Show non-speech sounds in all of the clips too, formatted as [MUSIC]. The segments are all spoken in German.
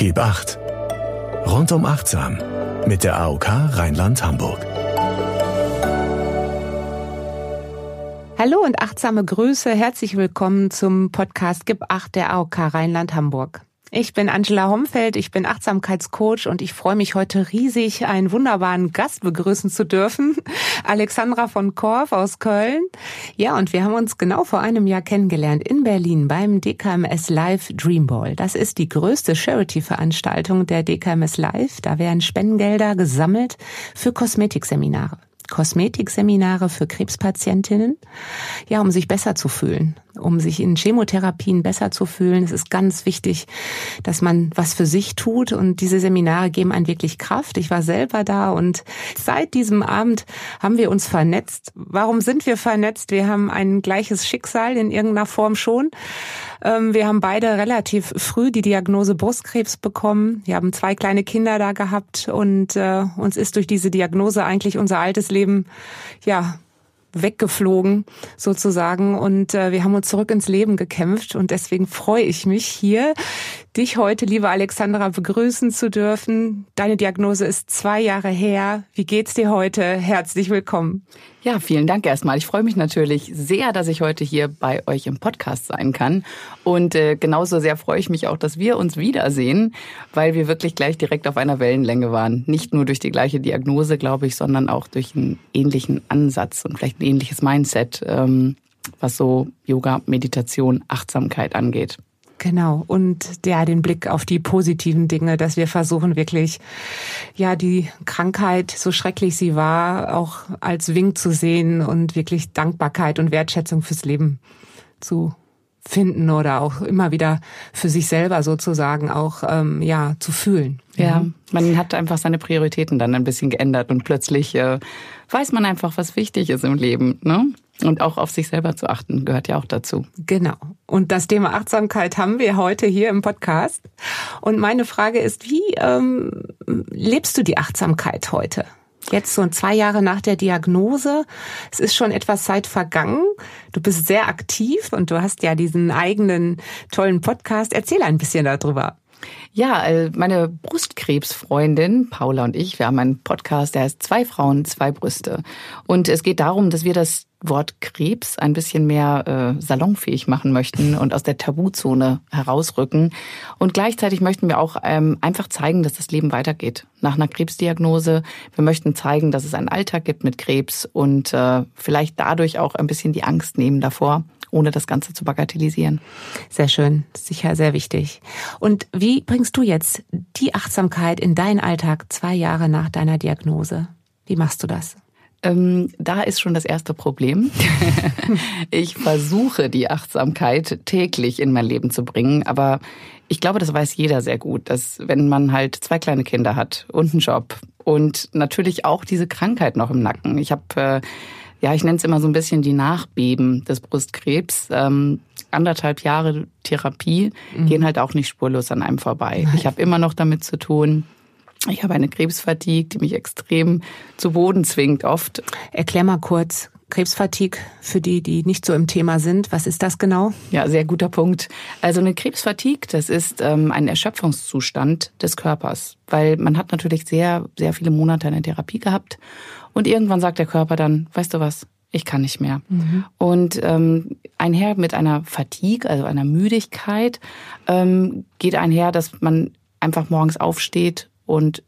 Gib acht. Rundum achtsam mit der AOK Rheinland-Hamburg. Hallo und achtsame Grüße. Herzlich willkommen zum Podcast Gib acht der AOK Rheinland-Hamburg. Ich bin Angela Homfeld, ich bin Achtsamkeitscoach und ich freue mich heute riesig, einen wunderbaren Gast begrüßen zu dürfen. [LAUGHS] Alexandra von Korf aus Köln. Ja, und wir haben uns genau vor einem Jahr kennengelernt in Berlin beim DKMS Live Dreamball. Das ist die größte Charity-Veranstaltung der DKMS Live. Da werden Spendengelder gesammelt für Kosmetikseminare. Kosmetikseminare für Krebspatientinnen, ja, um sich besser zu fühlen, um sich in Chemotherapien besser zu fühlen. Es ist ganz wichtig, dass man was für sich tut und diese Seminare geben einen wirklich Kraft. Ich war selber da und seit diesem Abend haben wir uns vernetzt. Warum sind wir vernetzt? Wir haben ein gleiches Schicksal in irgendeiner Form schon. Ähm, wir haben beide relativ früh die Diagnose Brustkrebs bekommen. Wir haben zwei kleine Kinder da gehabt und äh, uns ist durch diese Diagnose eigentlich unser altes Leben ja weggeflogen sozusagen. Und äh, wir haben uns zurück ins Leben gekämpft. Und deswegen freue ich mich hier, dich heute, liebe Alexandra, begrüßen zu dürfen. Deine Diagnose ist zwei Jahre her. Wie geht's dir heute? Herzlich willkommen. Ja, vielen Dank erstmal. Ich freue mich natürlich sehr, dass ich heute hier bei euch im Podcast sein kann. Und äh, genauso sehr freue ich mich auch, dass wir uns wiedersehen, weil wir wirklich gleich direkt auf einer Wellenlänge waren. Nicht nur durch die gleiche Diagnose, glaube ich, sondern auch durch einen ähnlichen Ansatz und vielleicht ein ähnliches Mindset, ähm, was so Yoga, Meditation, Achtsamkeit angeht. Genau. Und ja, den Blick auf die positiven Dinge, dass wir versuchen wirklich, ja, die Krankheit, so schrecklich sie war, auch als Wink zu sehen und wirklich Dankbarkeit und Wertschätzung fürs Leben zu finden oder auch immer wieder für sich selber sozusagen auch ähm, ja zu fühlen. Ja, mhm. man hat einfach seine Prioritäten dann ein bisschen geändert und plötzlich äh, weiß man einfach, was wichtig ist im Leben. Ne? Und auch auf sich selber zu achten gehört ja auch dazu. Genau. Und das Thema Achtsamkeit haben wir heute hier im Podcast. Und meine Frage ist, wie ähm, lebst du die Achtsamkeit heute? Jetzt so zwei Jahre nach der Diagnose. Es ist schon etwas Zeit vergangen. Du bist sehr aktiv und du hast ja diesen eigenen tollen Podcast. Erzähl ein bisschen darüber. Ja, äh, meine Brustkrebsfreundin Paula und ich, wir haben einen Podcast, der heißt Zwei Frauen, zwei Brüste. Und es geht darum, dass wir das Wort Krebs ein bisschen mehr äh, salonfähig machen möchten und aus der Tabuzone herausrücken. Und gleichzeitig möchten wir auch ähm, einfach zeigen, dass das Leben weitergeht nach einer Krebsdiagnose. Wir möchten zeigen, dass es einen Alltag gibt mit Krebs und äh, vielleicht dadurch auch ein bisschen die Angst nehmen davor ohne das Ganze zu bagatellisieren. Sehr schön, sicher sehr wichtig. Und wie bringst du jetzt die Achtsamkeit in deinen Alltag zwei Jahre nach deiner Diagnose? Wie machst du das? Ähm, da ist schon das erste Problem. [LAUGHS] ich versuche die Achtsamkeit täglich in mein Leben zu bringen, aber ich glaube, das weiß jeder sehr gut, dass wenn man halt zwei kleine Kinder hat und einen Job und natürlich auch diese Krankheit noch im Nacken. Ich habe äh, ja, ich nenne es immer so ein bisschen die Nachbeben des Brustkrebs. Ähm, anderthalb Jahre Therapie mhm. gehen halt auch nicht spurlos an einem vorbei. Nein. Ich habe immer noch damit zu tun. Ich habe eine Krebsfatigue, die mich extrem zu Boden zwingt oft. Erklär mal kurz, Krebsfatigue für die, die nicht so im Thema sind. Was ist das genau? Ja, sehr guter Punkt. Also eine Krebsfatigue, das ist ähm, ein Erschöpfungszustand des Körpers, weil man hat natürlich sehr, sehr viele Monate eine Therapie gehabt und irgendwann sagt der Körper dann, weißt du was, ich kann nicht mehr. Mhm. Und ähm, einher mit einer Fatigue, also einer Müdigkeit, ähm, geht einher, dass man einfach morgens aufsteht und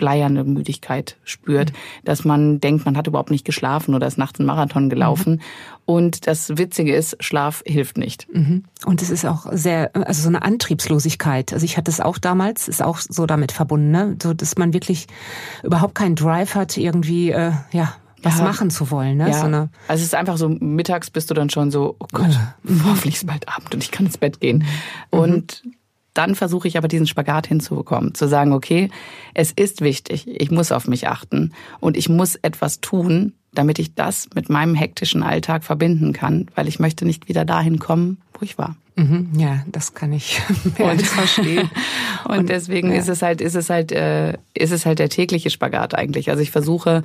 bleierne Müdigkeit spürt, mhm. dass man denkt, man hat überhaupt nicht geschlafen oder ist nachts ein Marathon gelaufen. Mhm. Und das Witzige ist, Schlaf hilft nicht. Mhm. Und es ist auch sehr, also so eine Antriebslosigkeit. Also ich hatte es auch damals, ist auch so damit verbunden, ne? so dass man wirklich überhaupt keinen Drive hat, irgendwie, äh, ja, was ja. machen zu wollen. Ne? Ja. So also es ist einfach so, mittags bist du dann schon so, oh Gott, [LAUGHS] hoffentlich ist bald Abend und ich kann ins Bett gehen. Mhm. Dann versuche ich aber diesen Spagat hinzubekommen, zu sagen, okay, es ist wichtig, ich muss auf mich achten und ich muss etwas tun, damit ich das mit meinem hektischen Alltag verbinden kann, weil ich möchte nicht wieder dahin kommen, wo ich war. Mhm, ja, das kann ich [LAUGHS] und, verstehen. [LAUGHS] und, und deswegen ja. ist es halt, ist es halt, äh, ist es halt der tägliche Spagat eigentlich. Also ich versuche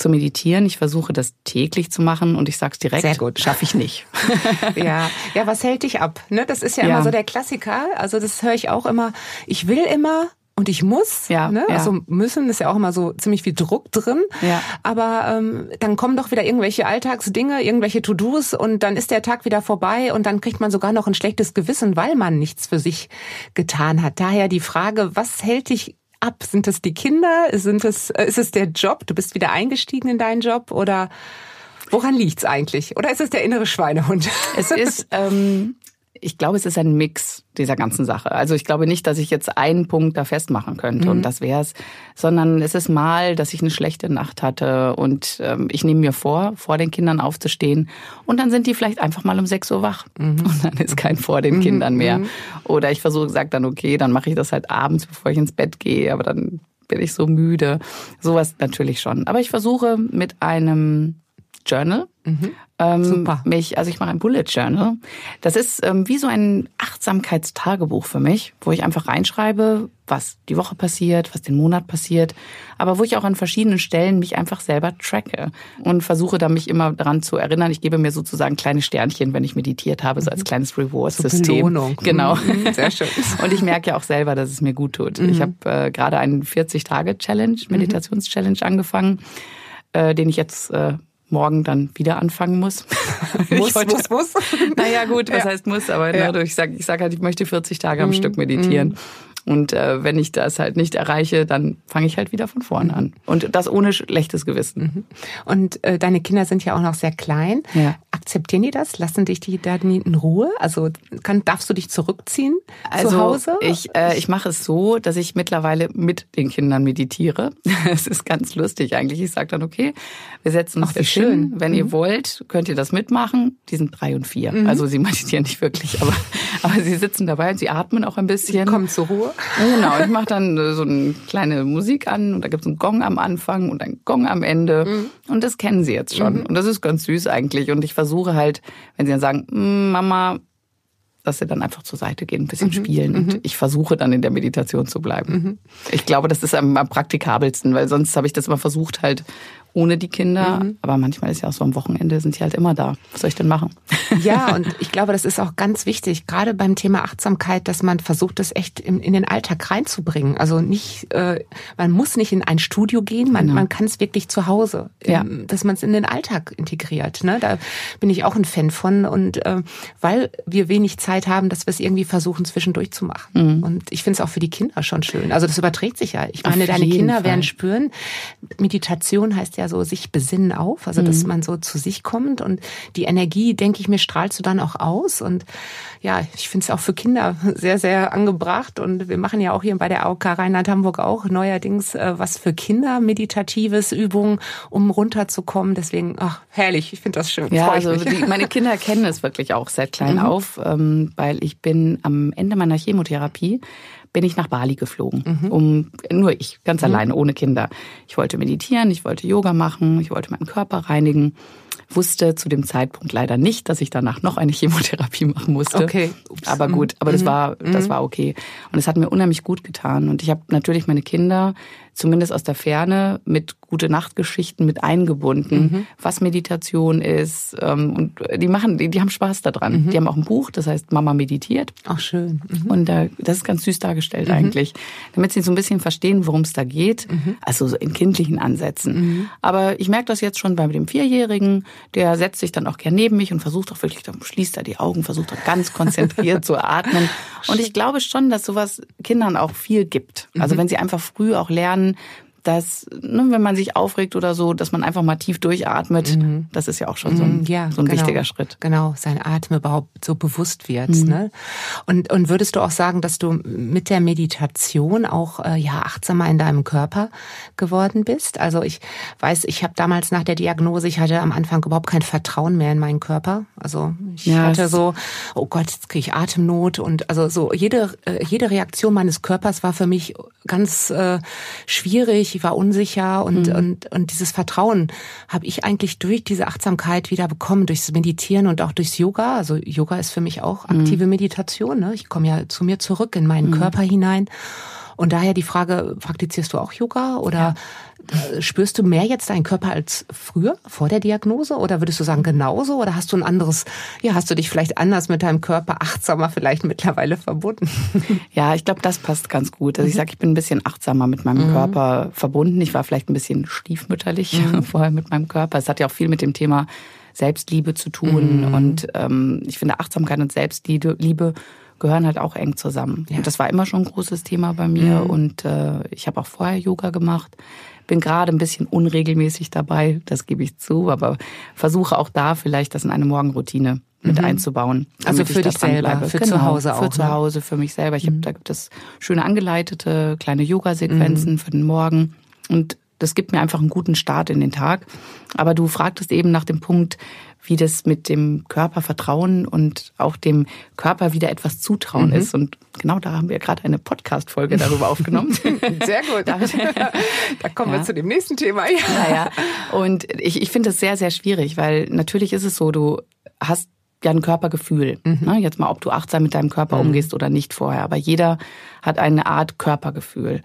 zu meditieren. Ich versuche das täglich zu machen und ich sag's direkt, Sehr gut. schaffe ich nicht. [LAUGHS] ja, ja, was hält dich ab? Ne? Das ist ja, Ja. immer so der Klassiker. Also das höre ich auch immer. Ich will immer und ich muss. Ja, ne? ja. Also müssen ist ja auch immer so ziemlich viel Druck drin. Ja. Aber ähm, dann kommen doch wieder irgendwelche Alltagsdinge, irgendwelche To-Dos und dann ist der Tag wieder vorbei und dann kriegt man sogar noch ein schlechtes Gewissen, weil man nichts für sich getan hat. Daher die Frage, was hält dich ab? Sind es die Kinder? Sind es, äh, ist es der Job? Du bist wieder eingestiegen in deinen Job oder woran liegt's eigentlich? Oder ist es der innere Schweinehund? Es ist, ähm, ich glaube, es ist ein Mix dieser ganzen Sache. Also ich glaube nicht, dass ich jetzt einen Punkt da festmachen könnte Mhm. und das wär's, sondern es ist mal, dass ich eine schlechte Nacht hatte und ähm, ich nehme mir vor, vor den Kindern aufzustehen und dann sind die vielleicht einfach mal um 6 Uhr wach Mhm. [LAUGHS] und dann ist kein vor den Kindern mehr. Oder ich versuche, sage dann, okay, dann mache ich das halt abends, bevor ich ins Bett gehe, aber dann bin ich so müde. Sowas natürlich schon. Aber ich versuche mit einem Journal. Ähm, Super. Mich, also ich mache ein Bullet Journal. Das ist ähm, wie so ein Achtsamkeitstagebuch für mich, wo ich einfach reinschreibe, was die Woche passiert, was den Monat passiert, aber wo ich auch an verschiedenen Stellen mich einfach selber tracke und versuche da mich immer daran zu erinnern. Ich gebe mir sozusagen kleine Sternchen, wenn ich meditiert habe, so als kleines Reward-System. Belohnung. Genau. Mhm, sehr schön. [LAUGHS] Und ich merke ja auch selber, dass es mir gut tut. Ich habe äh, gerade einen 40-Tage-Challenge, Meditations-Challenge angefangen, äh, den ich jetzt äh, morgen dann wieder anfangen muss. [LAUGHS] Muss, wollte- muss, muss. [LAUGHS] Naja, gut, was Ja. heißt muss, aber Ja. ne, ich sage ich sag halt, ich möchte 40 Tage am Stück meditieren. Und äh, wenn ich das halt nicht erreiche, dann fange ich halt wieder von vorne an. Und das ohne schlechtes Gewissen. Und äh, deine Kinder sind ja auch noch sehr klein. Ja. Akzeptieren die das? Lassen dich die da in Ruhe? Also kann, darfst du dich zurückziehen Also zu Hause? ich, äh, ich mache es so, dass ich mittlerweile mit den Kindern meditiere. [LAUGHS] Es ist ganz lustig eigentlich. Ich sage dann, okay, wir setzen uns Ach, wie schön. hin. Wenn ihr wollt, könnt ihr das mitmachen. Die sind drei und vier. Also sie [LAUGHS] meditieren nicht wirklich, aber, aber sie sitzen dabei und sie atmen auch ein bisschen. Komm zur Ruhe. Genau, ich mache dann äh, so eine kleine Musik an und da gibt's einen Gong am Anfang und einen Gong am Ende. Und das kennen sie jetzt schon. Und das ist ganz süß eigentlich. Und ich versuche halt, wenn sie dann sagen, "Mm, Mama, dass sie dann einfach zur Seite gehen, ein bisschen spielen. Und ich versuche dann in der Meditation zu bleiben. Ich glaube, das ist am, am praktikabelsten, weil sonst habe ich das immer versucht halt ohne die Kinder. Aber manchmal ist ja auch so am Wochenende sind sie halt immer da. Was soll ich denn machen? [LAUGHS] Ja, und [LAUGHS] ich glaube, das ist auch ganz wichtig, gerade beim Thema Achtsamkeit, dass man versucht, das echt in, in den Alltag reinzubringen. Also nicht, äh, man muss nicht in ein Studio gehen, man, man kann es wirklich zu Hause, Ja. ähm, dass man es in den Alltag integriert. Ne? Da bin ich auch ein Fan von. Und äh, weil wir wenig Zeit haben, dass wir es irgendwie versuchen, zwischendurch zu machen. Und ich finde es auch für die Kinder schon schön. Also das überträgt sich ja. Ich meine, deine Kinder Fall. werden spüren, Meditation heißt ja so, sich besinnen auf, also dass man so zu sich kommt und die Energie, denke ich mir, strahlst du dann auch aus. Und ja, ich finde es auch für Kinder sehr, sehr angebracht. Und wir machen ja auch hier bei der AOK Rheinland-Hamburg auch neuerdings äh, was für Kinder, meditatives Übungen, um runterzukommen, deswegen, ach, herrlich, ich finde das schön, Ja, also die, meine Kinder kennen es wirklich auch seit klein [LAUGHS] auf, ähm, weil ich bin am Ende meiner Chemotherapie bin ich nach Bali geflogen, um nur ich ganz alleine ohne Kinder. Ich wollte meditieren, ich wollte Yoga machen, ich wollte meinen Körper reinigen. Wusste zu dem Zeitpunkt leider nicht, dass ich danach noch eine Chemotherapie [LAUGHS] machen musste. Okay. Ups. Aber gut, aber das war das war okay und es hat mir unheimlich gut getan und ich habe natürlich meine Kinder zumindest aus der Ferne mit gute Nachtgeschichten mit eingebunden, was Meditation ist ähm, und die machen die, die haben Spaß daran. Die haben auch ein Buch, das heißt Mama meditiert Ach, schön. Mhm. und äh, das ist ganz süß dargestellt eigentlich, damit sie so ein bisschen verstehen, worum es da geht. Also so in kindlichen Ansätzen. Aber ich merke das jetzt schon bei dem Vierjährigen, der setzt sich dann auch gern neben mich und versucht auch wirklich, dann schließt er die Augen, versucht auch ganz konzentriert zu atmen. [LAUGHS] Und ich glaube schon, dass sowas Kindern auch viel gibt. Also wenn sie einfach früh auch lernen, dann dass, ne, wenn man sich aufregt oder so, dass man einfach mal tief durchatmet, das ist ja auch schon so ein, Mhm, ja, so ein genau. wichtiger Schritt. Genau, sein Atem überhaupt so bewusst wird. Mhm. Ne? Und, und würdest du auch sagen, dass du mit der Meditation auch äh, ja achtsamer in deinem Körper geworden bist? Also ich weiß, ich habe damals nach der Diagnose, ich hatte am Anfang überhaupt kein Vertrauen mehr in meinen Körper. Also ich Ja, hatte so, oh Gott, jetzt kriege ich Atemnot und also so jede äh, jede Reaktion meines Körpers war für mich ganz äh, schwierig. Ich war unsicher und Mhm. und und dieses Vertrauen habe ich eigentlich durch diese Achtsamkeit wieder bekommen, durchs Meditieren und auch durchs Yoga. Also Yoga ist für mich auch Mhm. aktive Meditation. Ne? Ich komme ja zu mir zurück in meinen Körper hinein. Und daher die Frage, praktizierst du auch Yoga oder ja. spürst du mehr jetzt deinen Körper als früher, vor der Diagnose? Oder würdest du sagen genauso? Oder hast du ein anderes, ja, hast du dich vielleicht anders mit deinem Körper, achtsamer vielleicht mittlerweile verbunden? [LAUGHS] Ja, ich glaube, das passt ganz gut. Also ich mhm. sage, ich bin ein bisschen achtsamer mit meinem mhm. Körper verbunden. Ich war vielleicht ein bisschen stiefmütterlich mhm. [LAUGHS] vorher mit meinem Körper. Es hat ja auch viel mit dem Thema Selbstliebe zu tun. Mhm. Und ähm, ich finde, Achtsamkeit und Selbstliebe gehören halt auch eng zusammen. Ja. Und das war immer schon ein großes Thema bei mir. Mhm. Und äh, ich habe auch vorher Yoga gemacht. Bin gerade ein bisschen unregelmäßig dabei, das gebe ich zu, aber versuche auch da vielleicht das in eine Morgenroutine mit mhm. einzubauen. Also für dich selber, bleibe. für genau, zu Hause auch. Für zu ne? Hause, für mich selber. Ich mhm. hab, da gibt es schöne angeleitete kleine Yoga-Sequenzen mhm. für den Morgen. Und das gibt mir einfach einen guten Start in den Tag. Aber du fragtest eben nach dem Punkt, wie das mit dem Körpervertrauen und auch dem Körper wieder etwas zutrauen mhm. ist. Und genau da haben wir gerade eine Podcast-Folge darüber aufgenommen. [LAUGHS] Sehr gut. da, [LAUGHS] kommen ja. wir zu dem nächsten Thema. Ja, ja. ja. Und ich, ich finde das sehr, sehr schwierig, weil natürlich ist es so, du hast ja ein Körpergefühl. Mhm. Ne? Jetzt mal, ob du achtsam mit deinem Körper mhm. umgehst oder nicht vorher. Aber jeder hat eine Art Körpergefühl.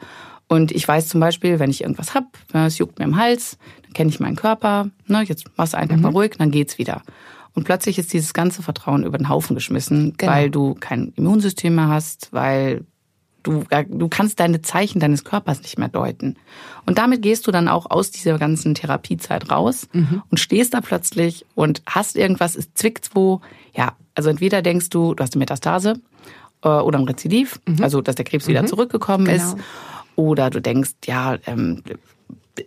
Und ich weiß zum Beispiel, wenn ich irgendwas hab, es juckt mir im Hals, dann kenne ich meinen Körper, ne, jetzt machst du einfach mhm. mal ruhig, dann geht's wieder. Und plötzlich ist dieses ganze Vertrauen über den Haufen geschmissen, genau. weil du kein Immunsystem mehr hast, weil du, du kannst deine Zeichen deines Körpers nicht mehr deuten. Und damit gehst du dann auch aus dieser ganzen Therapiezeit raus mhm. und stehst da plötzlich und hast irgendwas, es zwickt wo. Ja, also entweder denkst du, du hast eine Metastase äh, oder ein Rezidiv, mhm. also dass der Krebs mhm. wieder zurückgekommen genau. ist. Oder du denkst, ja, ähm,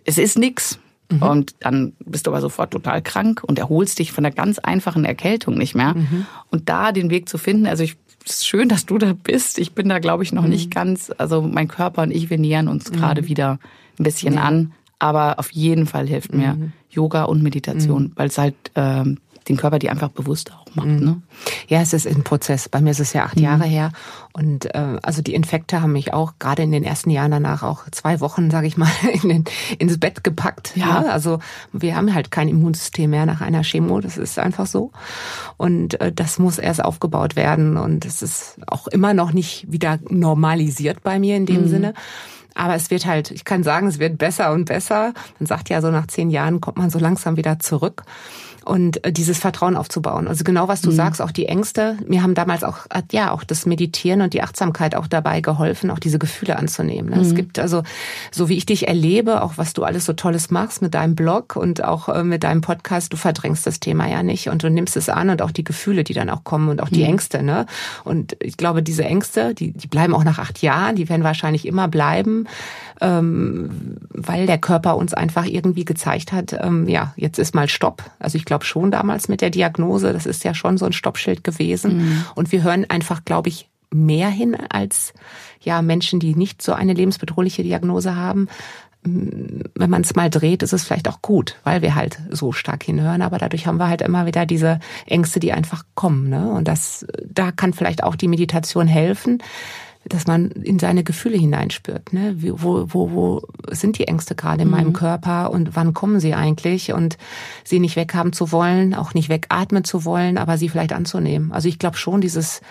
es ist nix. Mhm. Und dann bist du aber sofort total krank und erholst dich von der ganz einfachen Erkältung nicht mehr. Mhm. Und da den Weg zu finden, also ich es ist schön, dass du da bist. Ich bin da, glaube ich, noch mhm. nicht ganz. Also mein Körper und ich, wir nähern uns mhm. gerade wieder ein bisschen an. Aber auf jeden Fall hilft mir mhm. Yoga und Meditation, mhm. weil es halt ähm, den Körper die einfach bewusster auch macht. Mhm. Ne? Ja, es ist ein Prozess. Bei mir ist es ja acht mhm. Jahre her. Und äh, also die Infekte haben mich auch gerade in den ersten Jahren danach auch zwei Wochen, sage ich mal, [LAUGHS] in den, ins Bett gepackt. Ja. Ne? Also wir haben halt kein Immunsystem mehr nach einer Chemo. Das ist einfach so. Und äh, das muss erst aufgebaut werden. Und es ist auch immer noch nicht wieder normalisiert bei mir in dem mhm. Sinne. Aber es wird halt, ich kann sagen, es wird besser und besser. Man sagt ja, so nach zehn Jahren kommt man so langsam wieder zurück und äh, dieses Vertrauen aufzubauen. Also genau was du mhm. sagst, auch die Ängste. Mir haben damals auch ja auch das Meditieren und die Achtsamkeit auch dabei geholfen, auch diese Gefühle anzunehmen. Ne? Mhm. Es gibt also so wie ich dich erlebe, auch was du alles so tolles machst mit deinem Blog und auch äh, mit deinem Podcast, du verdrängst das Thema ja nicht und du nimmst es an und auch die Gefühle, die dann auch kommen und auch die mhm. Ängste. Ne? Und ich glaube, diese Ängste, die, die bleiben auch nach acht Jahren, die werden wahrscheinlich immer bleiben ähm, weil der Körper uns einfach irgendwie gezeigt hat, ähm, ja, jetzt ist mal Stopp. Also ich glaube schon damals mit der Diagnose, das ist ja schon so ein Stoppschild gewesen. Mhm. Und wir hören einfach, glaube ich, mehr hin als ja Menschen, die nicht so eine lebensbedrohliche Diagnose haben. Wenn man es mal dreht, ist es vielleicht auch gut, weil wir halt so stark hinhören. Aber dadurch haben wir halt immer wieder diese Ängste, die einfach kommen. Ne? Und das, da kann vielleicht auch die Meditation helfen, dass man in seine Gefühle hineinspürt. Ne? Wo, wo, wo sind die Ängste gerade in mhm. meinem Körper und wann kommen sie eigentlich? Und sie nicht weghaben zu wollen, auch nicht wegatmen zu wollen, aber sie vielleicht anzunehmen. Also ich glaube schon, dieses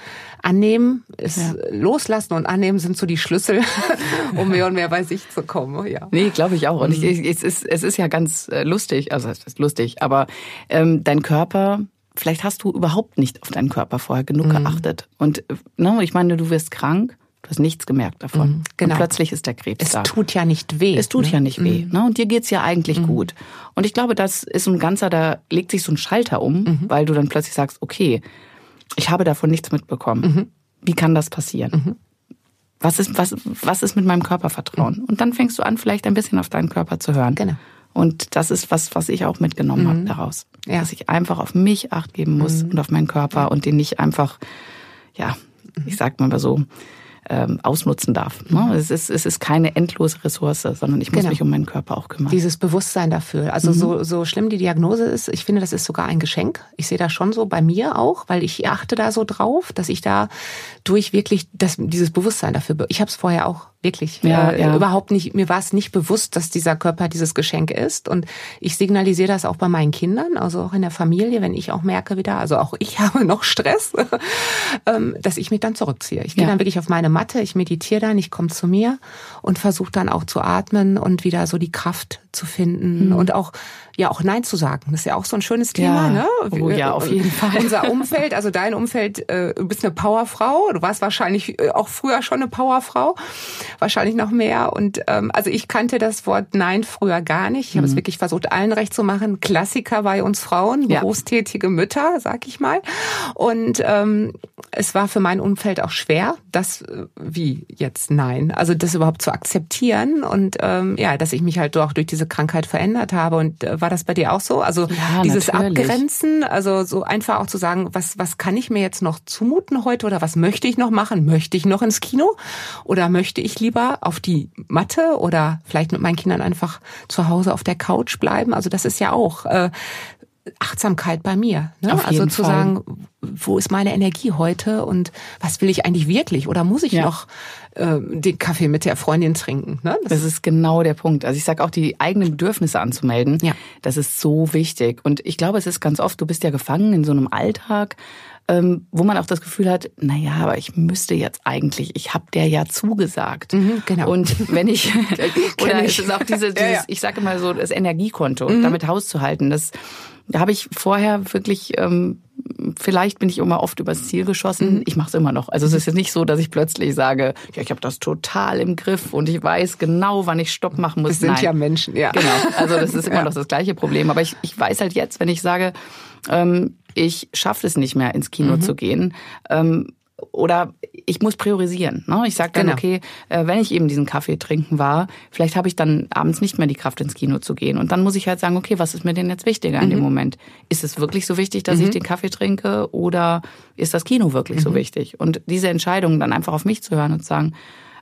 Annehmen, ist ja. Loslassen und Annehmen sind so die Schlüssel, [LAUGHS] um mehr und mehr bei sich zu kommen. Ja. Nee, glaube ich auch. Und ich, mhm. es, ist, es ist ja ganz äh, lustig, also es ist lustig, aber ähm, dein Körper vielleicht hast du überhaupt nicht auf deinen Körper vorher genug mhm. geachtet. Und ne, ich meine, du wirst krank Du hast nichts gemerkt davon. Mhm, genau. Und plötzlich ist der Krebs es da. Es tut ja nicht weh. Es tut ne? ja nicht weh. Mhm. Ne? Und dir geht's ja eigentlich mhm. gut. Und ich glaube, das ist ein ganzer, da legt sich so ein Schalter um, mhm. weil du dann plötzlich sagst, okay, ich habe davon nichts mitbekommen. Mhm. Wie kann das passieren? Was ist, was, was ist mit meinem Körpervertrauen? Und dann fängst du an, vielleicht ein bisschen auf deinen Körper zu hören. Genau. Und das ist was, was ich auch mitgenommen mhm. habe daraus. Ja. Dass ich einfach auf mich acht geben muss mhm. und auf meinen Körper und den nicht einfach, ja, ich sag mal so, ähm, ausnutzen darf. Ne? Mhm. Es, ist, es ist keine endlose Ressource, sondern ich muss genau. mich um meinen Körper auch kümmern. Dieses Bewusstsein dafür. Also mhm. so, so schlimm die Diagnose ist, ich finde, das ist sogar ein Geschenk. Ich sehe das schon so bei mir auch, weil ich achte da so drauf, dass ich da durch wirklich das, dieses Bewusstsein dafür, ich habe es vorher auch Wirklich. Ja, äh, ja. Überhaupt nicht, mir war es nicht bewusst, dass dieser Körper dieses Geschenk ist. Und ich signalisiere das auch bei meinen Kindern, also auch in der Familie, wenn ich auch merke wieder, also auch ich [LAUGHS] habe noch Stress, [LAUGHS] ähm, dass ich mich dann zurückziehe. Ich gehe ja. dann wirklich auf meine Matte, ich meditiere dann, ich komme zu mir und versuche dann auch zu atmen und wieder so die Kraft zu finden mhm. und auch ja auch Nein zu sagen. Das ist ja auch so ein schönes Thema, ja. ne? Oh ja, auf jeden Fall. [LAUGHS] Unser Umfeld, also dein Umfeld, äh, du bist eine Powerfrau. Du warst wahrscheinlich äh, auch früher schon eine Powerfrau, wahrscheinlich noch mehr. Und ähm, also ich kannte das Wort Nein früher gar nicht. Ich habe mhm. es wirklich versucht, allen recht zu machen. Klassiker bei uns Frauen, ja. berufstätige Mütter, sag ich mal. Und ähm, es war für mein Umfeld auch schwer, das äh, wie jetzt Nein, also das überhaupt zu akzeptieren und ähm, ja, dass ich mich halt doch durch diese Krankheit verändert habe und äh, war das bei dir auch so? Also ja, dieses natürlich. Abgrenzen, also so einfach auch zu sagen, was, was kann ich mir jetzt noch zumuten heute oder was möchte ich noch machen? Möchte ich noch ins Kino oder möchte ich lieber auf die Matte oder vielleicht mit meinen Kindern einfach zu Hause auf der Couch bleiben? Also das ist ja auch äh, Achtsamkeit bei mir. Ne? also zu Fall. sagen, wo ist meine Energie heute und was will ich eigentlich wirklich? Oder muss ich ja. noch äh, den Kaffee mit der Freundin trinken? Ne? Das, das ist genau der Punkt. Also ich sage auch, die eigenen Bedürfnisse anzumelden, ja. das ist so wichtig. Und ich glaube, es ist ganz oft, du bist ja gefangen in so einem Alltag, ähm, wo man auch das Gefühl hat, na ja, aber ich müsste jetzt eigentlich, ich habe der ja zugesagt. Mhm, genau. Und wenn ich, [LAUGHS] [LAUGHS] oder es ist auch diese, dieses, ja, ja. ich sage immer so, das Energiekonto, mhm. damit hauszuhalten, das da habe ich vorher wirklich, ähm, vielleicht bin ich immer oft übers Ziel geschossen. Mhm. Ich mache es immer noch. Also es ist jetzt nicht so, dass ich plötzlich sage, ja, ich habe das total im Griff und ich weiß genau, wann ich Stopp machen muss. Das sind Nein. ja Menschen, ja. Genau. Also das ist immer [LAUGHS] ja. noch das gleiche Problem. Aber ich, ich weiß halt jetzt, wenn ich sage, ähm, ich schaffe es nicht mehr ins Kino mhm. zu gehen, ähm, oder ich muss priorisieren. Ne? Ich sage dann, genau. okay, äh, wenn ich eben diesen Kaffee trinken war, vielleicht habe ich dann abends nicht mehr die Kraft ins Kino zu gehen. Und dann muss ich halt sagen, okay, was ist mir denn jetzt wichtiger mhm. in dem mhm. Moment? Ist es wirklich so wichtig, dass mhm. ich den Kaffee trinke oder ist das Kino wirklich mhm. so wichtig? Und diese Entscheidung dann einfach auf mich zu hören und zu sagen,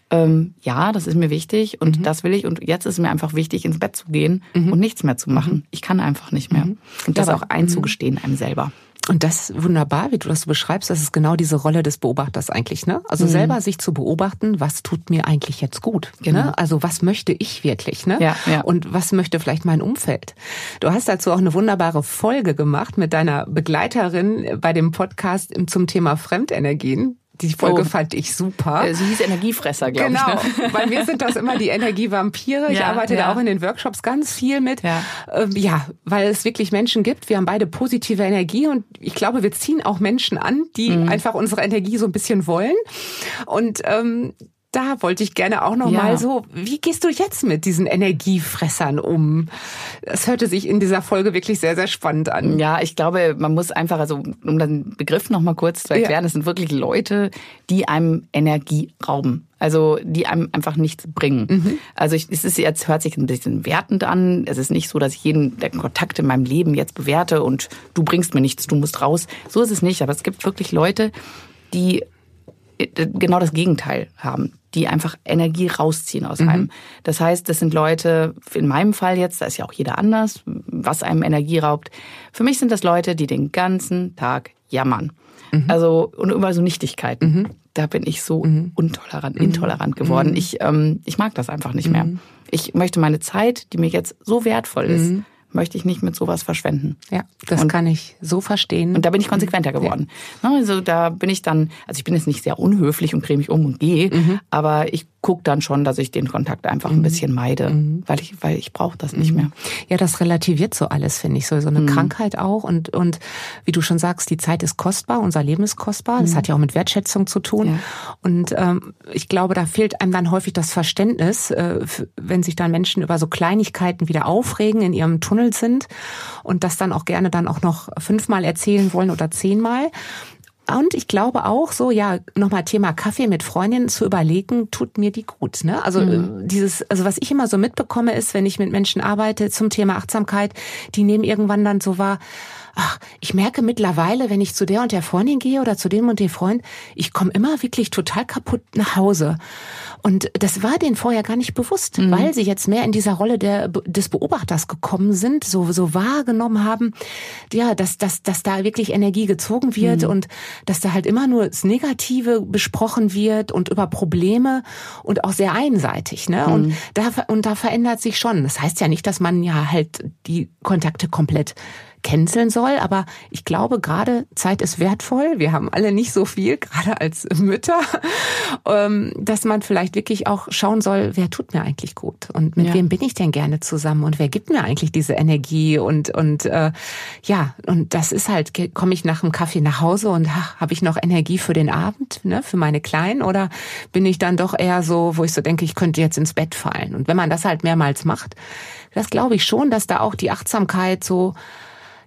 ähm, ja, das ist mir wichtig und mhm. das will ich und jetzt ist mir einfach wichtig, ins Bett zu gehen mhm. und nichts mehr zu machen. Ich kann einfach nicht mehr. Und das ja, auch einzugestehen einem selber. Und das ist wunderbar, wie du das beschreibst. Das ist genau diese Rolle des Beobachters eigentlich, ne? Also mhm. selber sich zu beobachten, was tut mir eigentlich jetzt gut? Genau. Ne? Also was möchte ich wirklich, ne? Ja, ja. Und was möchte vielleicht mein Umfeld? Du hast dazu auch eine wunderbare Folge gemacht mit deiner Begleiterin bei dem Podcast zum Thema Fremdenergien. Die Folge oh. fand ich super. Sie hieß Energiefresser, glaube genau. ich. Genau. [LAUGHS] Bei mir sind das immer die Energievampire. Ich ja, arbeite ja. da auch in den Workshops ganz viel mit. Ja. Ähm, ja, weil es wirklich Menschen gibt. Wir haben beide positive Energie und ich glaube, wir ziehen auch Menschen an, die mhm. einfach unsere Energie so ein bisschen wollen. Und ähm, da wollte ich gerne auch noch ja. mal so, wie gehst du jetzt mit diesen Energiefressern um? Das hörte sich in dieser Folge wirklich sehr, sehr spannend an. Ja, ich glaube, man muss einfach, also um den Begriff noch mal kurz zu erklären, ja. es sind wirklich Leute, die einem Energie rauben. Also die einem einfach nichts bringen. Mhm. Also ich, es ist jetzt hört sich ein bisschen wertend an. Es ist nicht so, dass ich jeden der Kontakt in meinem Leben jetzt bewerte und du bringst mir nichts, du musst raus. So ist es nicht. Aber es gibt wirklich Leute, die äh, genau das Gegenteil haben, die einfach Energie rausziehen aus mhm. einem. Das heißt, das sind Leute, in meinem Fall jetzt, da ist ja auch jeder anders, was einem Energie raubt. Für mich sind das Leute, die den ganzen Tag jammern. Mhm. Also, und über so Nichtigkeiten. Mhm. Da bin ich so mhm. intolerant, intolerant geworden. Mhm. Ich, ähm, ich mag das einfach nicht mehr. Mhm. Ich möchte meine Zeit, die mir jetzt so wertvoll ist, möchte ich nicht mit sowas verschwenden. Ja, das und, kann ich so verstehen. Und da bin ich konsequenter geworden. Ja. Also da bin ich dann, also ich bin jetzt nicht sehr unhöflich und drehe mich um und gehe, mhm. aber ich gucke dann schon, dass ich den Kontakt einfach ein mhm. bisschen meide, mhm. weil ich, weil ich brauche das nicht mhm. mehr. Ja, das relativiert so alles, finde ich. So, so eine mhm. Krankheit auch. Und, und wie du schon sagst, die Zeit ist kostbar, unser Leben ist kostbar. Das mhm. hat ja auch mit Wertschätzung zu tun. Ja. Und ähm, ich glaube, da fehlt einem dann häufig das Verständnis, äh, wenn sich dann Menschen über so Kleinigkeiten wieder aufregen, in ihrem Tunnel sind und das dann auch gerne dann auch noch fünfmal erzählen wollen oder zehnmal. Und ich glaube auch so, ja, nochmal Thema Kaffee mit Freundinnen zu überlegen, tut mir die gut. Ne? Also mhm. Äh, dieses, also was ich immer so mitbekomme, ist, wenn ich mit Menschen arbeite zum Thema Achtsamkeit, die nehmen irgendwann dann so wahr, ach, ich merke mittlerweile, wenn ich zu der und der Freundin gehe oder zu dem und dem Freund, ich komme immer wirklich total kaputt nach Hause. Und das war denen vorher gar nicht bewusst, mhm. weil sie jetzt mehr in dieser Rolle der, des Beobachters gekommen sind, so, so wahrgenommen haben, ja, dass, dass, dass da wirklich Energie gezogen wird mhm. und dass da halt immer nur das Negative besprochen wird und über Probleme und auch sehr einseitig, ne? Mhm. Und da, und da verändert sich schon. Das heißt ja nicht, dass man ja halt die Kontakte komplett canceln soll. Aber ich glaube, gerade Zeit ist wertvoll. Wir haben alle nicht so viel, [LAUGHS] gerade als Mütter, ähm, dass man vielleicht wirklich auch schauen soll, wer tut mir eigentlich gut? Und mit ja. wem bin ich denn gerne zusammen? Und wer gibt mir eigentlich diese Energie? Und und äh, ja und das ist halt komme ich nach dem Kaffee nach Hause und habe ich noch Energie für den Abend, ne, für meine Kleinen? Oder bin ich dann doch eher so, wo ich so denke, ich könnte jetzt ins Bett fallen? Und wenn man das halt mehrmals macht, das glaube ich schon, dass da auch die Achtsamkeit so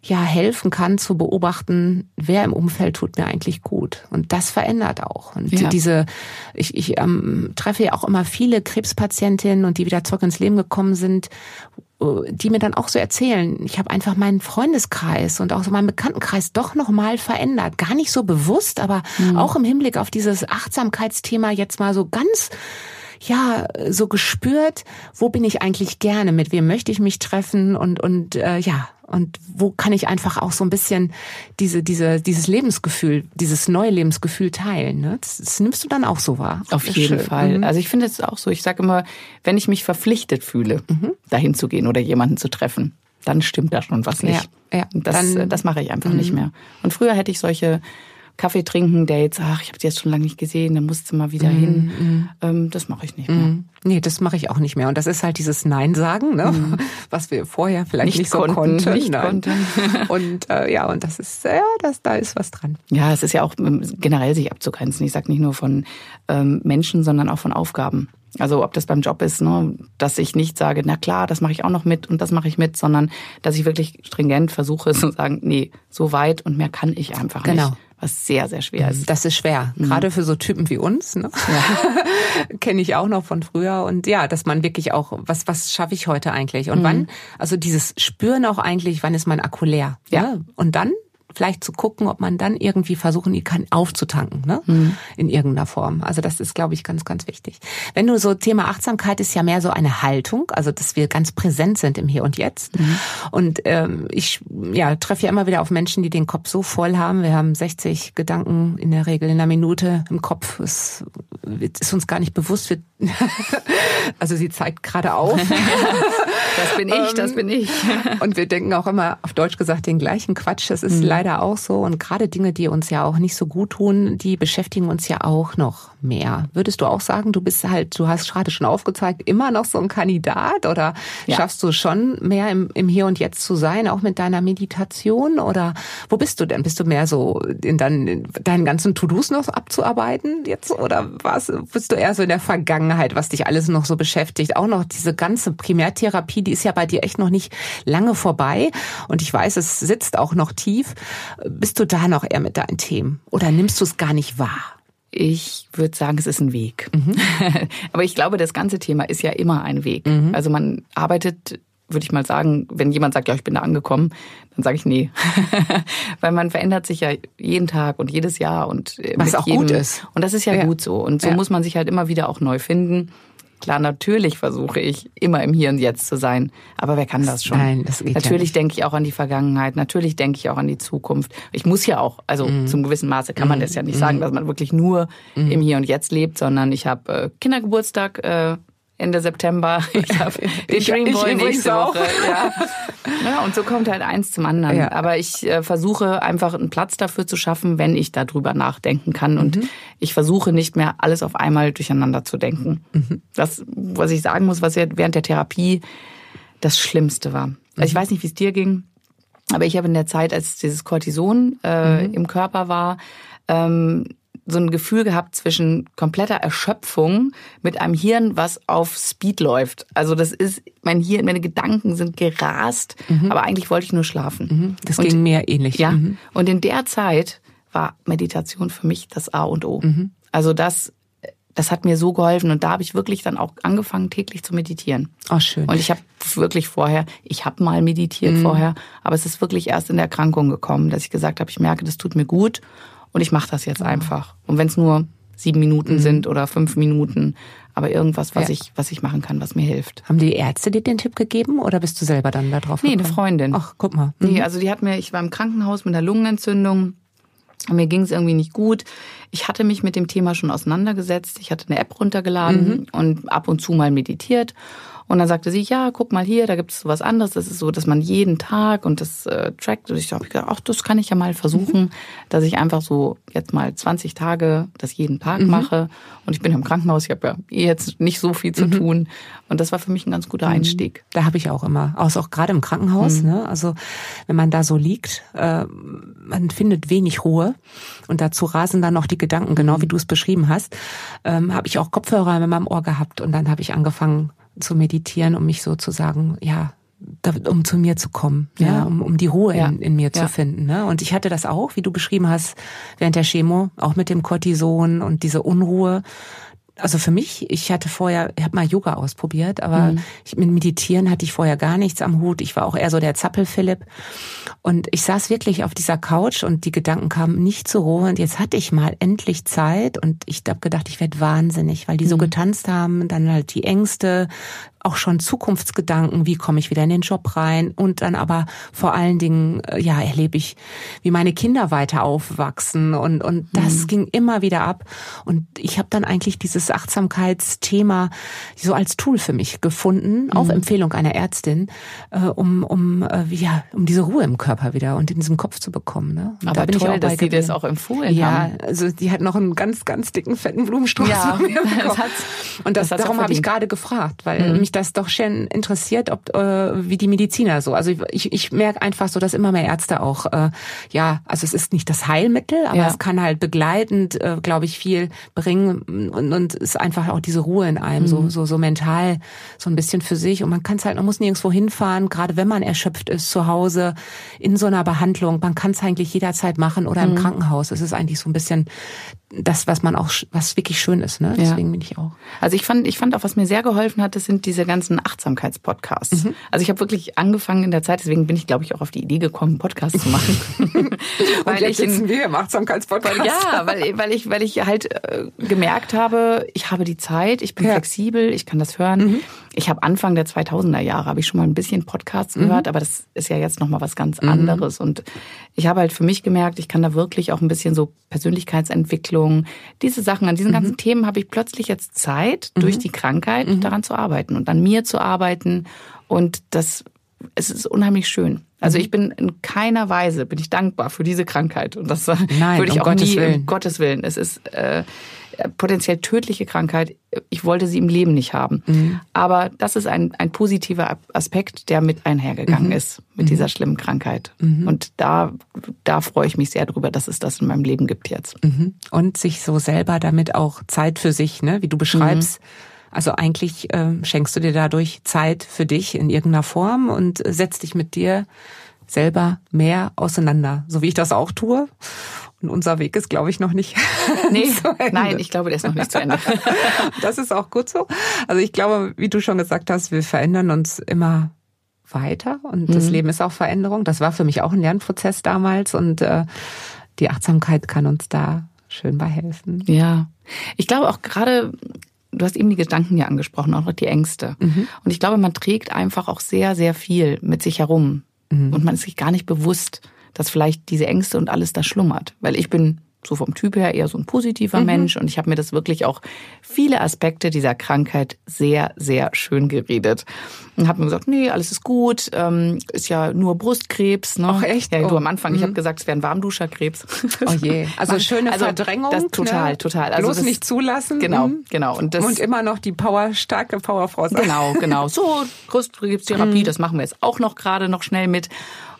ja helfen kann zu beobachten, wer im Umfeld tut mir eigentlich gut. Und das verändert auch. Und ja. diese, ich, ich ähm, treffe ja auch immer viele Krebspatientinnen und die wieder zurück ins Leben gekommen sind, äh, die mir dann auch so erzählen, ich habe einfach meinen Freundeskreis und auch so meinen Bekanntenkreis doch nochmal verändert. Gar nicht so bewusst, aber mhm. auch im Hinblick auf dieses Achtsamkeitsthema jetzt mal so ganz ja so gespürt, wo bin ich eigentlich gerne, mit wem möchte ich mich treffen und und äh, ja und wo kann ich einfach auch so ein bisschen diese, diese, dieses Lebensgefühl, dieses neue Lebensgefühl teilen? Ne? Das, das nimmst du dann auch so wahr. Auf jeden schön. Fall. Mhm. Also ich finde es auch so. Ich sage immer, wenn ich mich verpflichtet fühle, mhm. dahin zu gehen oder jemanden zu treffen, dann stimmt da schon was nicht. Ja, ja. Das, dann, das mache ich einfach mhm. nicht mehr. Und früher hätte ich solche Kaffee trinken Dates, ach, ich habe die jetzt schon lange nicht gesehen, dann musst du mal wieder mm, hin. Mm. Ähm, das mache ich nicht mehr. Mm. Nee, das mache ich auch nicht mehr. Und das ist halt dieses Nein sagen, ne? Mm. [LAUGHS] was wir vorher vielleicht nicht, nicht so konnten. konnten. Nicht konnten. [LAUGHS] und äh, ja, und das ist, ja, das, da ist was dran. Ja, es ist ja auch ähm, generell sich abzugrenzen. Ich sage nicht nur von ähm, Menschen, sondern auch von Aufgaben. Also ob das beim Job ist, ne, dass ich nicht sage, na klar, das mache ich auch noch mit und das mache ich mit, sondern dass ich wirklich stringent versuche [LAUGHS] zu sagen, nee, so weit und mehr kann ich einfach genau. nicht was sehr, sehr schwer ist. Das ist schwer, mhm. gerade für so Typen wie uns. Ne? Ja. [LAUGHS] Kenne ich auch noch von früher. Und ja, dass man wirklich auch, was, was schaffe ich heute eigentlich? Und mhm. wann, also dieses Spüren auch eigentlich, wann ist mein Akku leer? Ja. ja? Und dann vielleicht zu gucken, ob man dann irgendwie versuchen kann aufzutanken, ne? Mhm. In irgendeiner Form. Also das ist, glaube ich, ganz, ganz wichtig. Wenn du so Thema Achtsamkeit ist ja mehr so eine Haltung, also dass wir ganz präsent sind im Hier und Jetzt. Mhm. Und ähm, ich ja treffe ja immer wieder auf Menschen, die den Kopf so voll haben. Wir haben 60 Gedanken in der Regel in einer Minute im Kopf. Es ist uns gar nicht bewusst. [LAUGHS] also sie zeigt gerade auf. [LAUGHS] das bin ich, das bin ich. [LAUGHS] und wir denken auch immer auf Deutsch gesagt den gleichen Quatsch. Das ist mhm leider auch so. Und gerade Dinge, die uns ja auch nicht so gut tun, die beschäftigen uns ja auch noch mehr. Würdest du auch sagen, du bist halt, du hast gerade schon aufgezeigt, immer noch so ein Kandidat oder ja. schaffst du schon mehr im, im Hier und Jetzt zu sein, auch mit deiner Meditation? Oder wo bist du denn? Bist du mehr so in, deinen, in deinen ganzen To-Dos noch abzuarbeiten jetzt? Oder was, bist du eher so in der Vergangenheit, was dich alles noch so beschäftigt? Auch noch diese ganze Primärtherapie, die ist ja bei dir echt noch nicht lange vorbei. Und ich weiß, es sitzt auch noch tief. Bist du da noch eher mit deinen Themen? Oder nimmst du es gar nicht wahr? Ich würde sagen, es ist ein Weg. Mhm. [LAUGHS] Aber ich glaube, das ganze Thema ist ja immer ein Weg. Mhm. Also man arbeitet, würde ich mal sagen, wenn jemand sagt, ja, ich bin da angekommen, dann sage ich nee. [LAUGHS] Weil man verändert sich ja jeden Tag und jedes Jahr und was auch jedem. gut ist. Und das ist ja, ja. gut so. Und so ja. muss man sich halt immer wieder auch neu finden. Klar, natürlich versuche ich immer im Hier und Jetzt zu sein. Aber wer kann das schon? Nein, das geht Natürlich ja denke ich auch an die Vergangenheit. Natürlich denke ich auch an die Zukunft. Ich muss ja auch, also mm. zum gewissen Maße kann man das ja nicht mm. sagen, dass man wirklich nur mm. im Hier und Jetzt lebt, sondern ich habe äh, Kindergeburtstag äh, Ende September. [LAUGHS] Ich habe den Dream Boy nächste Woche. Ja. [LAUGHS] ja. und so kommt halt eins zum anderen. Ja. Aber ich äh, versuche einfach einen Platz dafür zu schaffen, wenn ich darüber nachdenken kann. Und mhm. ich versuche nicht mehr alles auf einmal durcheinander zu denken. Mhm. Das, was ich sagen muss, was ja während der Therapie das Schlimmste war. Also ich mhm. weiß nicht, wie es dir ging, aber ich habe in der Zeit, als dieses Cortison äh, mhm. im Körper war, ähm, so ein Gefühl gehabt zwischen kompletter Erschöpfung mit einem Hirn, was auf Speed läuft. Also das ist, mein Hirn, meine Gedanken sind gerast, mhm. aber eigentlich wollte ich nur schlafen. Mhm. Das und, ging mir ähnlich. Ja. Mhm. Und in der Zeit war Meditation für mich das A und O. Mhm. Also das, das hat mir so geholfen und da habe ich wirklich dann auch angefangen täglich zu meditieren. Oh schön. Und ich habe wirklich vorher, ich habe mal meditiert mhm. vorher, aber es ist wirklich erst in der Erkrankung gekommen, dass ich gesagt habe, ich merke, das tut mir gut und ich mache das jetzt einfach. Und wenn es nur sieben Minuten mhm. sind oder fünf Minuten. Aber irgendwas, was ja. ich, was ich machen kann, was mir hilft. Haben die Ärzte dir den Tipp gegeben oder bist du selber dann da drauf? Nee, gekommen? eine Freundin. Ach, guck mal. Mhm. Nee, also die hat mir, ich war im Krankenhaus mit einer Lungenentzündung. Mir ging es irgendwie nicht gut. Ich hatte mich mit dem Thema schon auseinandergesetzt. Ich hatte eine App runtergeladen mhm. und ab und zu mal meditiert. Und dann sagte sie, ja, guck mal hier, da gibt es was anderes. Das ist so, dass man jeden Tag und das äh, trackt. Und ich habe gedacht, ach, das kann ich ja mal versuchen, mhm. dass ich einfach so jetzt mal 20 Tage das jeden Tag mhm. mache. Und ich bin im Krankenhaus, ich habe ja eh jetzt nicht so viel zu mhm. tun. Und das war für mich ein ganz guter mhm. Einstieg. Da habe ich auch immer, auch, auch gerade im Krankenhaus. Mhm. Ne? Also wenn man da so liegt, äh, man findet wenig Ruhe. Und dazu rasen dann noch die Gedanken, genau mhm. wie du es beschrieben hast. Ähm, habe ich auch Kopfhörer in meinem Ohr gehabt und dann habe ich angefangen, zu meditieren, um mich sozusagen, ja, um zu mir zu kommen, ja, ja um, um die Ruhe ja. in, in mir zu ja. finden. Ne? Und ich hatte das auch, wie du beschrieben hast, während der Chemo, auch mit dem Cortison und diese Unruhe also für mich, ich hatte vorher, ich habe mal Yoga ausprobiert, aber mhm. ich, mit Meditieren hatte ich vorher gar nichts am Hut. Ich war auch eher so der Zappel-Philipp. Und ich saß wirklich auf dieser Couch und die Gedanken kamen nicht zur Ruhe. Und jetzt hatte ich mal endlich Zeit und ich habe gedacht, ich werde wahnsinnig, weil die so mhm. getanzt haben, dann halt die Ängste, auch schon Zukunftsgedanken, wie komme ich wieder in den Job rein und dann aber vor allen Dingen, äh, ja, erlebe ich, wie meine Kinder weiter aufwachsen und, und das mhm. ging immer wieder ab und ich habe dann eigentlich dieses Achtsamkeitsthema so als Tool für mich gefunden, mhm. auf Empfehlung einer Ärztin, äh, um, um, äh, ja, um diese Ruhe im Körper wieder und in diesem Kopf zu bekommen. Ne? Und aber da bin toll, ich auch dass Sie das auch empfohlen ja, haben. Ja, also die hat noch einen ganz, ganz dicken, fetten Blumenstrauß ja, [LAUGHS] das und das, das darum habe ich gerade gefragt, weil mhm mich das doch schon interessiert, ob äh, wie die Mediziner so. Also ich, ich merke einfach so, dass immer mehr Ärzte auch, äh, ja, also es ist nicht das Heilmittel, aber ja. es kann halt begleitend, äh, glaube ich, viel bringen und, und ist einfach auch diese Ruhe in einem, mhm. so, so, so mental, so ein bisschen für sich. Und man kann es halt, man muss nirgendwo hinfahren, gerade wenn man erschöpft ist zu Hause in so einer Behandlung. Man kann es eigentlich jederzeit machen oder im mhm. Krankenhaus. Es ist eigentlich so ein bisschen das, was man auch, was wirklich schön ist, ne? Deswegen ja. bin ich auch. Also ich fand, ich fand auch, was mir sehr geholfen hat, das sind diese ganzen Achtsamkeitspodcasts. Mhm. Also ich habe wirklich angefangen in der Zeit, deswegen bin ich, glaube ich, auch auf die Idee gekommen, Podcasts zu machen. [LAUGHS] [LAUGHS] weil ich sitzen wir im Achtsamkeitspodcast. Ja, weil, weil ich, weil ich halt äh, gemerkt habe, ich habe die Zeit, ich bin ja. flexibel, ich kann das hören. Mhm. Ich habe Anfang der 2000er Jahre habe ich schon mal ein bisschen Podcasts mhm. gehört, aber das ist ja jetzt noch mal was ganz mhm. anderes und ich habe halt für mich gemerkt, ich kann da wirklich auch ein bisschen so Persönlichkeitsentwicklung, diese Sachen, an diesen mhm. ganzen Themen habe ich plötzlich jetzt Zeit durch mhm. die Krankheit mhm. daran zu arbeiten und an mir zu arbeiten und das es ist unheimlich schön. Also mhm. ich bin in keiner Weise bin ich dankbar für diese Krankheit und das Nein, [LAUGHS] würde ich um auch Gottes nie Willen. um Gottes Willen. Es ist äh, potenziell tödliche Krankheit. Ich wollte sie im Leben nicht haben. Mhm. Aber das ist ein, ein positiver Aspekt, der mit einhergegangen mhm. ist mit mhm. dieser schlimmen Krankheit. Mhm. Und da, da freue ich mich sehr drüber, dass es das in meinem Leben gibt jetzt. Mhm. Und sich so selber damit auch Zeit für sich, ne, wie du beschreibst. Also eigentlich äh, schenkst du dir dadurch Zeit für dich in irgendeiner Form und setzt dich mit dir selber mehr auseinander, so wie ich das auch tue. Und unser Weg ist, glaube ich, noch nicht. [LAUGHS] Nee, nein, ich glaube, der ist noch nicht zu Ende. [LAUGHS] das ist auch gut so. Also ich glaube, wie du schon gesagt hast, wir verändern uns immer weiter und mhm. das Leben ist auch Veränderung. Das war für mich auch ein Lernprozess damals und äh, die Achtsamkeit kann uns da schön bei helfen. Ja, ich glaube auch gerade, du hast eben die Gedanken ja angesprochen, auch noch die Ängste. Mhm. Und ich glaube, man trägt einfach auch sehr, sehr viel mit sich herum mhm. und man ist sich gar nicht bewusst, dass vielleicht diese Ängste und alles da schlummert. Weil ich bin so vom Typ her eher so ein positiver mhm. Mensch und ich habe mir das wirklich auch viele Aspekte dieser Krankheit sehr, sehr schön geredet. Und habe mir gesagt, nee, alles ist gut, ähm, ist ja nur Brustkrebs. Ne? Ach echt? Ja, du am Anfang, mhm. ich habe gesagt, es wäre ein Warmduscherkrebs. [LAUGHS] Oh je, also schöne also, Verdrängung. Das, total, ne? total. Also Bloß das, nicht zulassen. Genau, mhm. genau. Und, das, und immer noch die Power, starke Powerfrau sein. Genau, genau. So, [LAUGHS] Brustkrebstherapie, mhm. das machen wir jetzt auch noch gerade noch schnell mit.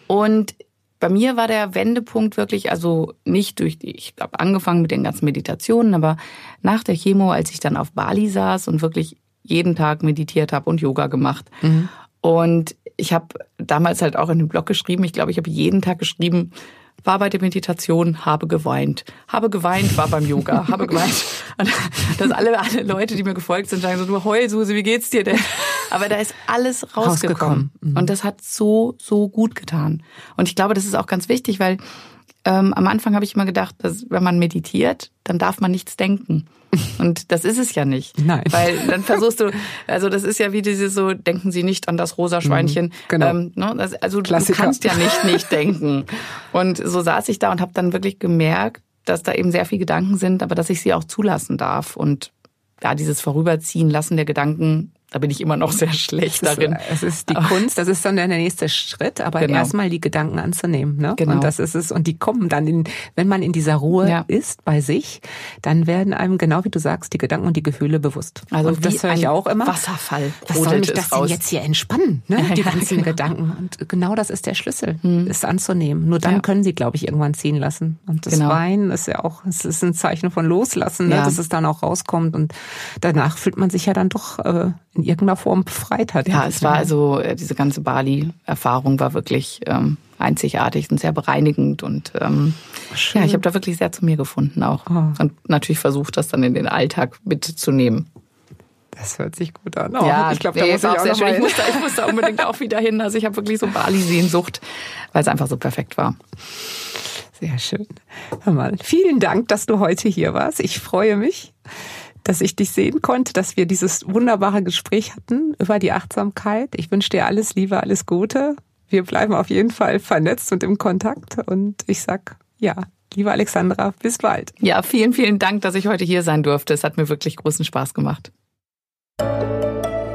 Und bei mir war der Wendepunkt wirklich, also nicht durch die, ich habe angefangen mit den ganzen Meditationen, aber nach der Chemo, als ich dann auf Bali saß und wirklich jeden Tag meditiert habe und Yoga gemacht. Mhm. Und ich habe damals halt auch in den Blog geschrieben, ich glaube, ich habe jeden Tag geschrieben, war bei der Meditation, habe geweint. Habe geweint, war beim Yoga, [LAUGHS] habe geweint. Und dass alle, alle Leute, die mir gefolgt sind, sagen so, du heul, Susi, wie geht's dir denn? Aber da ist alles rausgekommen. rausgekommen. Mhm. Und das hat so, so gut getan. Und ich glaube, das ist auch ganz wichtig, weil Ähm, am Anfang habe ich immer gedacht, dass wenn man meditiert, dann darf man nichts denken. [LAUGHS] Und das ist es ja nicht. Nein. Weil dann versuchst du, also das ist ja wie diese so, denken Sie nicht an das rosa Schweinchen. Mhm, genau. Ähm, ne? das, also Klassiker. du kannst ja nicht nicht [LAUGHS] denken. Und so saß ich da und habe dann wirklich gemerkt, dass da eben sehr viele Gedanken sind, aber dass ich sie auch zulassen darf. Und ja, dieses Vorüberziehen lassen der Gedanken da bin ich immer noch sehr schlecht Es ist, darin. es ist die Kunst, das ist dann der nächste Schritt, aber Genau. erstmal die Gedanken anzunehmen. Ne? Genau. Und das ist es. Und die kommen dann, in, wenn man in dieser Ruhe Ja. ist bei sich, dann werden einem, genau wie du sagst, die Gedanken und die Gefühle bewusst. Also und das höre ich auch immer. Wasserfall Was soll mich das denn raus. jetzt hier entspannen, ne? [LAUGHS] die Ja, ganzen genau. Gedanken. Und genau das ist der Schlüssel, es anzunehmen. Nur dann Ja. können sie, glaube ich, irgendwann ziehen lassen. Und das Genau. Weinen ist ja auch, es ist ein Zeichen von Loslassen, ne? Dass es dann auch rauskommt. Und danach fühlt man sich ja dann doch äh, in irgendeiner Form befreit hat. Ja, es war also, äh, diese ganze Bali-Erfahrung war wirklich ähm, einzigartig und sehr bereinigend und ähm, ja, ich habe da wirklich sehr zu mir gefunden auch. Ah. Und natürlich versucht, das dann in den Alltag mitzunehmen. Das hört sich gut an. Oh, ja, ich glaube, da nee, muss ich auch auch sehr schön. Ich muss, da, ich muss da unbedingt auch wieder hin. Also ich habe wirklich so Bali-Sehnsucht, weil es einfach so perfekt war. Sehr schön. Hör mal, vielen Dank, dass du heute hier warst. Ich freue mich, dass ich dich sehen konnte, dass wir dieses wunderbare Gespräch hatten über die Achtsamkeit. Ich wünsche dir alles Liebe, alles Gute. Wir bleiben auf jeden Fall vernetzt und im Kontakt. Und ich sag, ja, liebe Alexandra, bis bald. Ja, vielen, vielen Dank, dass ich heute hier sein durfte. Es hat mir wirklich großen Spaß gemacht.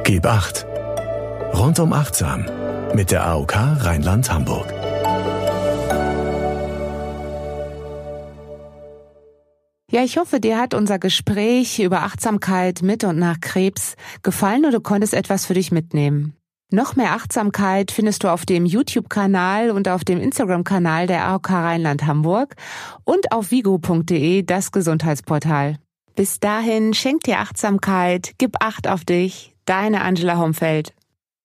Gib acht. Rundum achtsam mit der AOK Rheinland-Hamburg. Ja, ich hoffe, dir hat unser Gespräch über Achtsamkeit mit und nach Krebs gefallen du konntest etwas für dich mitnehmen. Noch mehr Achtsamkeit findest du auf dem YouTube-Kanal und auf dem Instagram-Kanal der AOK Rheinland Hamburg und auf vigo.de, das Gesundheitsportal. Bis dahin, schenk dir Achtsamkeit, gib Acht auf dich, deine Angela Homfeld.